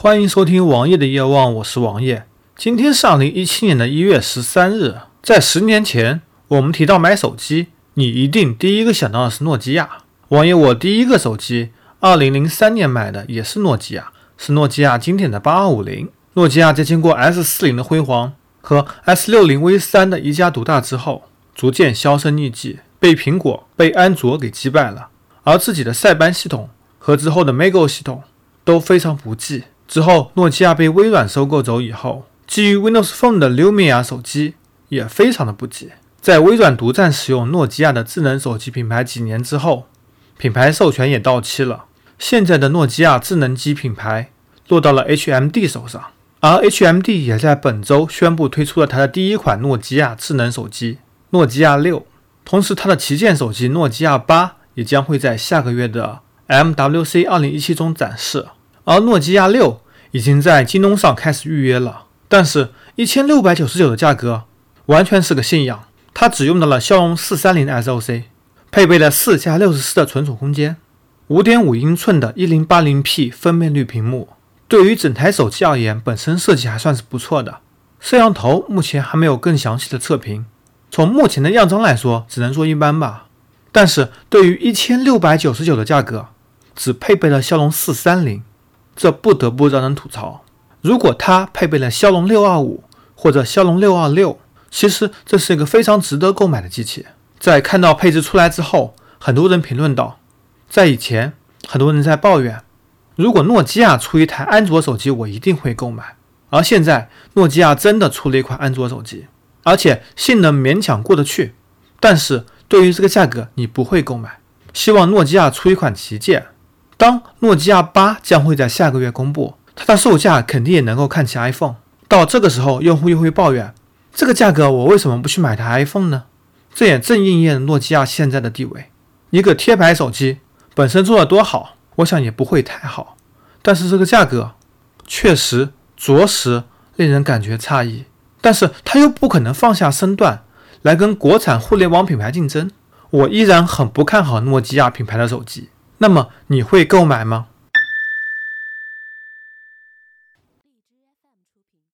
欢迎收听王爷的夜望，我是王爷。今天是二零一七年的一月十三日，在十年前，我们提到买手机，你一定第一个想到的是诺基亚。王爷，我第一个手机，二零零三年买的，也是诺基亚，是诺基亚经典的八二五零。诺基亚在经过 S 四零的辉煌和 S 六零 V 三的一家独大之后，逐渐销声匿迹，被苹果、被安卓给击败了，而自己的塞班系统和之后的 Mago 系统都非常不济。之后，诺基亚被微软收购走以后，基于 Windows Phone 的 Lumia 手机也非常的不济。在微软独占使用诺基亚的智能手机品牌几年之后，品牌授权也到期了。现在的诺基亚智能机品牌落到了 HMD 手上，而 HMD 也在本周宣布推出了它的第一款诺基亚智能手机——诺基亚六。同时，它的旗舰手机诺基亚八也将会在下个月的 MWC 2017中展示。而诺基亚六已经在京东上开始预约了，但是一千六百九十九的价格完全是个信仰。它只用到了骁龙四三零 SoC，配备了四加六十四的存储空间，五点五英寸的一零八零 P 分辨率屏幕。对于整台手机而言，本身设计还算是不错的。摄像头目前还没有更详细的测评，从目前的样张来说，只能说一般吧。但是对于一千六百九十九的价格，只配备了骁龙四三零。这不得不让人吐槽。如果它配备了骁龙六二五或者骁龙六二六，其实这是一个非常值得购买的机器。在看到配置出来之后，很多人评论道：“在以前，很多人在抱怨，如果诺基亚出一台安卓手机，我一定会购买。而现在，诺基亚真的出了一款安卓手机，而且性能勉强过得去。但是对于这个价格，你不会购买。希望诺基亚出一款旗舰。”当诺基亚八将会在下个月公布，它的售价肯定也能够看齐 iPhone。到这个时候，用户又会抱怨：这个价格我为什么不去买台 iPhone 呢？这也正应验诺基亚现在的地位。一个贴牌手机本身做的多好，我想也不会太好，但是这个价格确实着实令人感觉诧异。但是它又不可能放下身段来跟国产互联网品牌竞争，我依然很不看好诺基亚品牌的手机。那么你会购买吗？